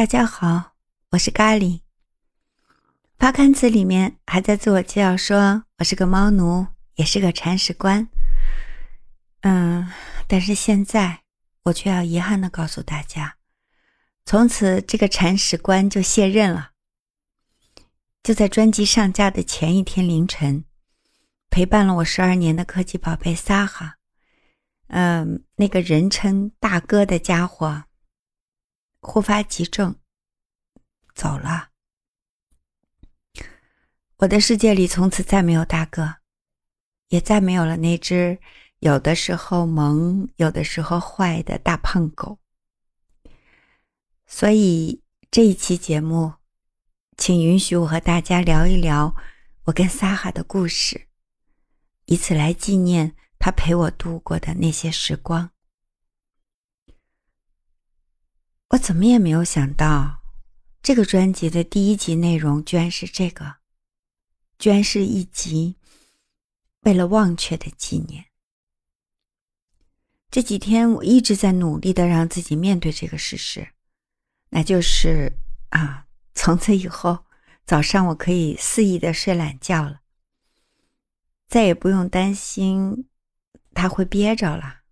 大家好，我是咖喱。发刊词里面还在自我介绍说我是个猫奴，也是个铲屎官。嗯，但是现在我却要遗憾的告诉大家，从此这个铲屎官就卸任了。就在专辑上架的前一天凌晨，陪伴了我十二年的科技宝贝撒哈，嗯，那个人称大哥的家伙。忽发急症，走了。我的世界里从此再没有大哥，也再没有了那只有的时候萌、有的时候坏的大胖狗。所以这一期节目，请允许我和大家聊一聊我跟撒哈的故事，以此来纪念他陪我度过的那些时光。我怎么也没有想到，这个专辑的第一集内容居然是这个，居然是一集为了忘却的纪念。这几天我一直在努力的让自己面对这个事实，那就是啊，从此以后早上我可以肆意的睡懒觉了，再也不用担心他会憋着了。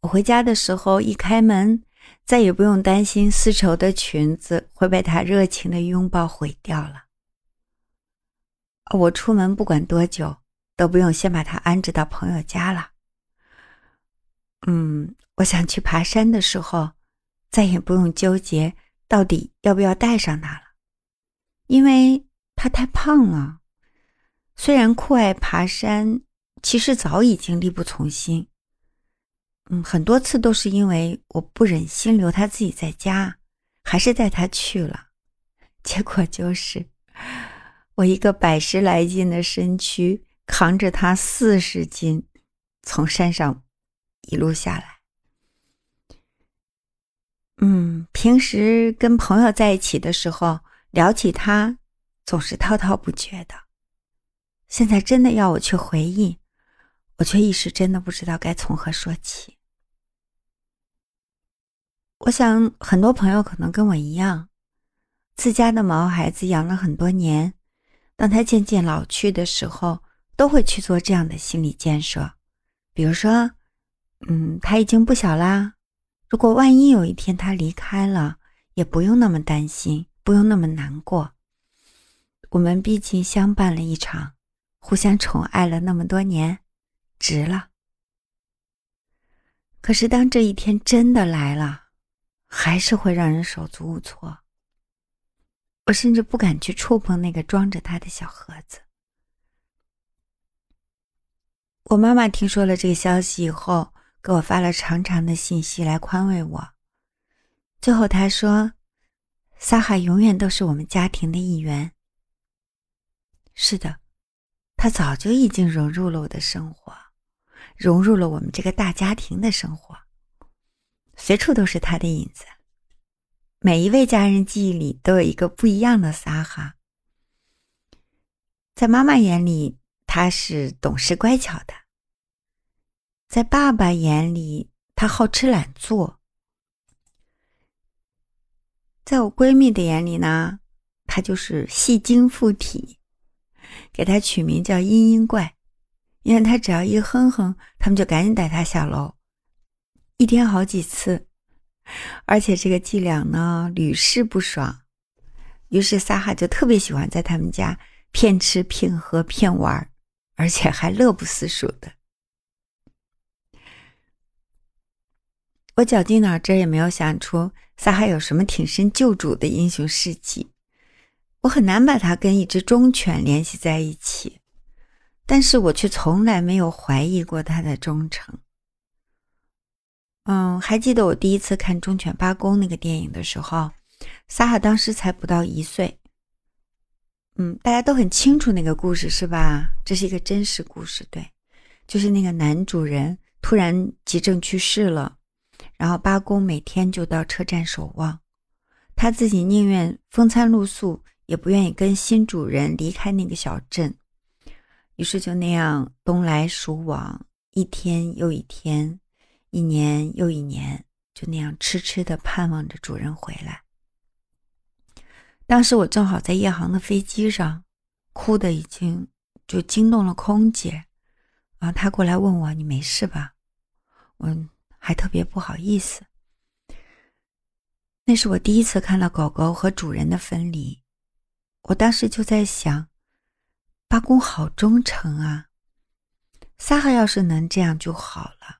我回家的时候一开门。再也不用担心丝绸的裙子会被他热情的拥抱毁掉了。我出门不管多久，都不用先把他安置到朋友家了。嗯，我想去爬山的时候，再也不用纠结到底要不要带上他了，因为他太胖了。虽然酷爱爬山，其实早已经力不从心。嗯，很多次都是因为我不忍心留他自己在家，还是带他去了。结果就是我一个百十来斤的身躯扛着他四十斤，从山上一路下来。嗯，平时跟朋友在一起的时候聊起他，总是滔滔不绝的。现在真的要我去回忆。我却一时真的不知道该从何说起。我想很多朋友可能跟我一样，自家的毛孩子养了很多年，当他渐渐老去的时候，都会去做这样的心理建设，比如说，嗯，他已经不小啦，如果万一有一天他离开了，也不用那么担心，不用那么难过。我们毕竟相伴了一场，互相宠爱了那么多年。值了。可是当这一天真的来了，还是会让人手足无措。我甚至不敢去触碰那个装着他的小盒子。我妈妈听说了这个消息以后，给我发了长长的信息来宽慰我。最后她说：“撒哈永远都是我们家庭的一员。”是的，他早就已经融入了我的生活。融入了我们这个大家庭的生活，随处都是他的影子。每一位家人记忆里都有一个不一样的撒哈。在妈妈眼里，他是懂事乖巧的；在爸爸眼里，他好吃懒做；在我闺蜜的眼里呢，他就是戏精附体，给他取名叫“嘤嘤怪”。因为他只要一哼哼，他们就赶紧带他下楼，一天好几次，而且这个伎俩呢屡试不爽。于是撒哈就特别喜欢在他们家骗吃骗喝骗玩，而且还乐不思蜀的。我绞尽脑汁也没有想出撒哈有什么挺身救主的英雄事迹，我很难把他跟一只忠犬联系在一起。但是我却从来没有怀疑过他的忠诚。嗯，还记得我第一次看《忠犬八公》那个电影的时候，撒哈当时才不到一岁。嗯，大家都很清楚那个故事是吧？这是一个真实故事，对，就是那个男主人突然急症去世了，然后八公每天就到车站守望，他自己宁愿风餐露宿，也不愿意跟新主人离开那个小镇。于是就那样东来蜀往，一天又一天，一年又一年，就那样痴痴的盼望着主人回来。当时我正好在夜航的飞机上，哭的已经就惊动了空姐，啊，她过来问我：“你没事吧？”我还特别不好意思。那是我第一次看到狗狗和主人的分离，我当时就在想，八公好忠诚啊，萨哈要是能这样就好了。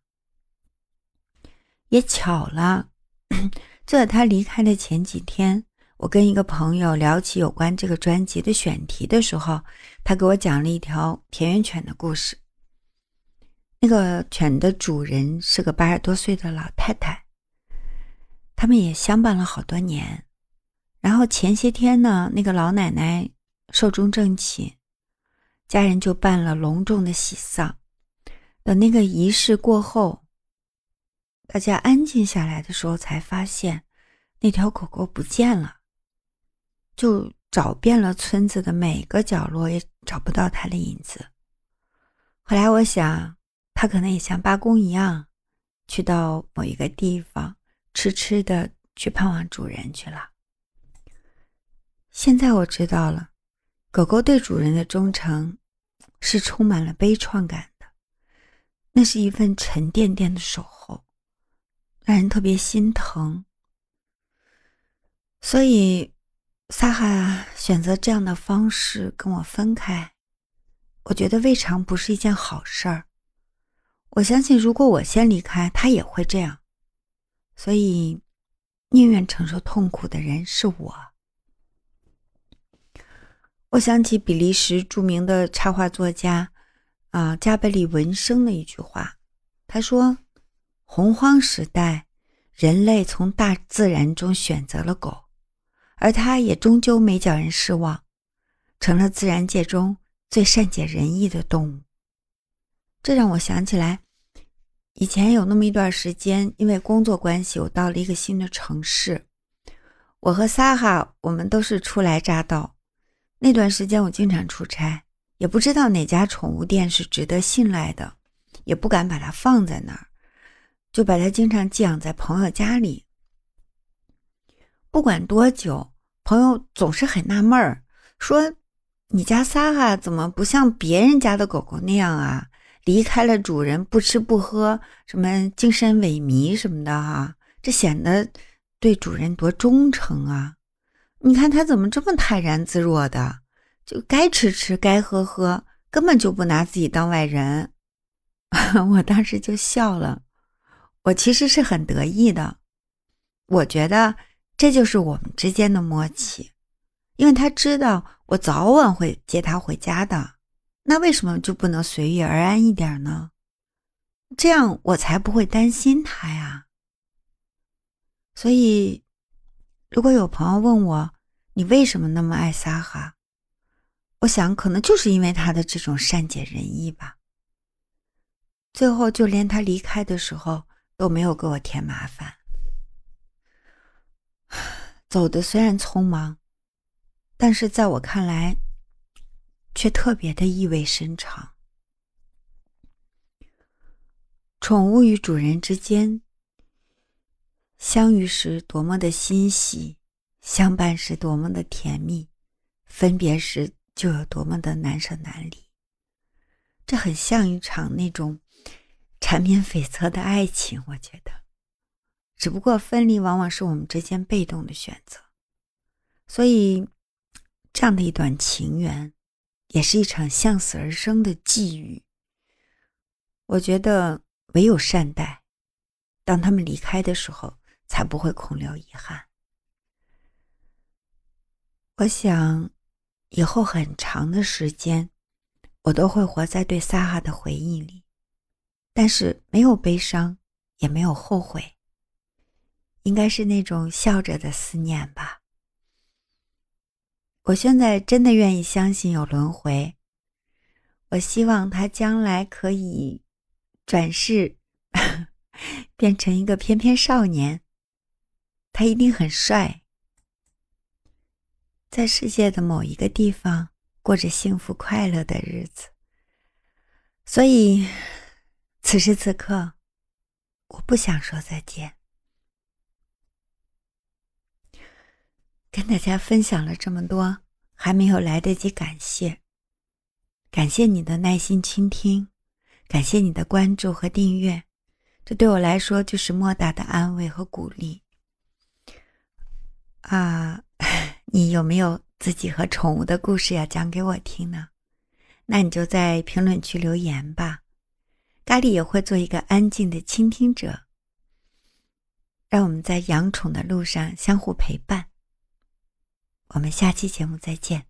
也巧了，就在他离开的前几天。我跟一个朋友聊起有关这个专辑的选题的时候，他给我讲了一条田园犬的故事。那个犬的主人是个八十多岁的老太太，他们也相伴了好多年。然后前些天呢，那个老奶奶寿终正寝，家人就办了隆重的喜丧。等那个仪式过后，大家安静下来的时候，才发现那条狗狗不见了。就找遍了村子的每个角落，也找不到它的影子。后来我想，他可能也像八公一样，去到某一个地方，痴痴的去盼望主人去了。现在我知道了，狗狗对主人的忠诚是充满了悲怆感的，那是一份沉甸甸的守候，让人特别心疼。所以。萨哈选择这样的方式跟我分开，我觉得未尝不是一件好事儿。我相信，如果我先离开，他也会这样。所以，宁愿承受痛苦的人是我。我想起比利时著名的插画作家啊加贝里文生的一句话，他说：“洪荒时代，人类从大自然中选择了狗。”而他也终究没叫人失望，成了自然界中最善解人意的动物。这让我想起来，以前有那么一段时间，因为工作关系，我到了一个新的城市。我和萨哈，我们都是初来乍到。那段时间我经常出差，也不知道哪家宠物店是值得信赖的，也不敢把它放在那儿，就把它经常寄养在朋友家里。不管多久，朋友总是很纳闷儿，说：“你家撒哈怎么不像别人家的狗狗那样啊？离开了主人不吃不喝，什么精神萎靡什么的哈？这显得对主人多忠诚啊！你看他怎么这么泰然自若的，就该吃吃，该喝喝，根本就不拿自己当外人。”我当时就笑了，我其实是很得意的，我觉得。这就是我们之间的默契，因为他知道我早晚会接他回家的，那为什么就不能随遇而安一点呢？这样我才不会担心他呀。所以，如果有朋友问我你为什么那么爱撒哈，我想可能就是因为他的这种善解人意吧。最后，就连他离开的时候都没有给我添麻烦。走的虽然匆忙，但是在我看来，却特别的意味深长。宠物与主人之间相遇时多么的欣喜，相伴时多么的甜蜜，分别时就有多么的难舍难离。这很像一场那种缠绵悱恻的爱情，我觉得。只不过分离往往是我们之间被动的选择，所以这样的一段情缘，也是一场向死而生的际遇。我觉得唯有善待，当他们离开的时候，才不会空留遗憾。我想，以后很长的时间，我都会活在对萨哈的回忆里，但是没有悲伤，也没有后悔。应该是那种笑着的思念吧。我现在真的愿意相信有轮回。我希望他将来可以转世，变成一个翩翩少年。他一定很帅。在世界的某一个地方过着幸福快乐的日子。所以此时此刻我不想说再见。跟大家分享了这么多还没有来得及感谢感谢你的耐心倾听感谢你的关注和订阅。这对我来说就是莫大的安慰和鼓励啊，你有没有自己和宠物的故事要讲给我听呢？那你就在评论区留言吧，咖喱也会做一个安静的倾听者。让我们在养宠的路上相互陪伴。我们下期节目再见。